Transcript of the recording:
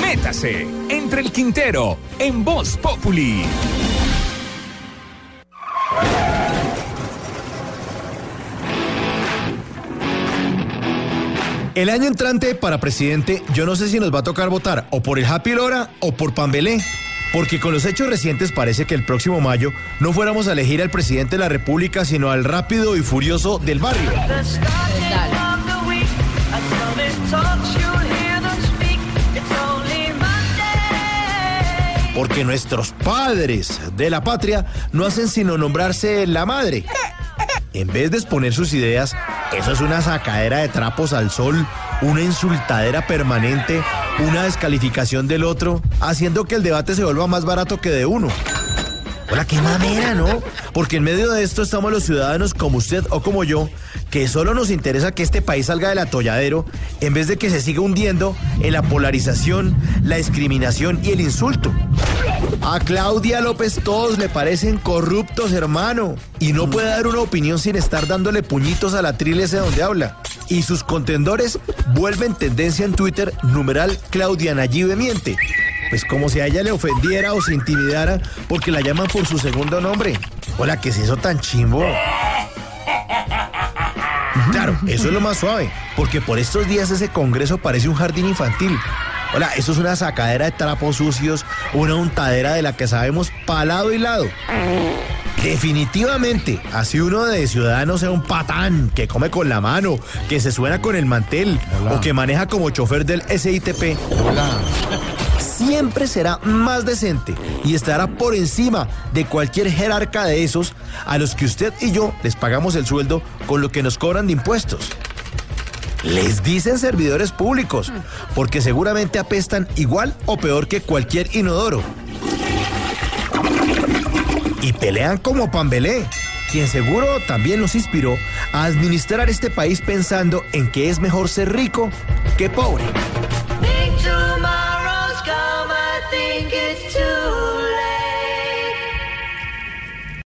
Métase entre el Quintero en Voz Populi. El año entrante para presidente, yo no sé si nos va a tocar votar o por el Happy Lora o por Pambelé. Porque con los hechos recientes parece que el próximo mayo no fuéramos a elegir al presidente de la República, sino al rápido y furioso del barrio. Porque nuestros padres de la patria no hacen sino nombrarse la madre. En vez de exponer sus ideas, eso es una sacadera de trapos al sol, una insultadera permanente, una descalificación del otro, haciendo que el debate se vuelva más barato que de uno. Hola, qué mamera, ¿no? Porque en medio de esto estamos los ciudadanos como usted o como yo, que solo nos interesa que este país salga del atolladero en vez de que se siga hundiendo en la polarización, la discriminación y el insulto. A Claudia López todos le parecen corruptos, hermano. Y no puede dar una opinión sin estar dándole puñitos a la trilce donde habla. Y sus contendores vuelven tendencia en Twitter, numeral Claudia Nayibe miente. Pues como si a ella le ofendiera o se intimidara porque la llaman por su segundo nombre. Hola, ¿qué es eso tan chimbo? Claro, eso es lo más suave, porque por estos días ese congreso parece un jardín infantil. Hola, eso es una sacadera de trapos sucios, una untadera de la que sabemos palado y lado. Definitivamente, así uno de ciudadanos sea un patán que come con la mano, que se suena con el mantel o que maneja como chofer del SITP. Siempre será más decente y estará por encima de cualquier jerarca de esos a los que usted y yo les pagamos el sueldo con lo que nos cobran de impuestos. Les dicen servidores públicos, porque seguramente apestan igual o peor que cualquier inodoro. Y pelean como Pambelé, quien seguro también nos inspiró a administrar este país pensando en que es mejor ser rico que pobre.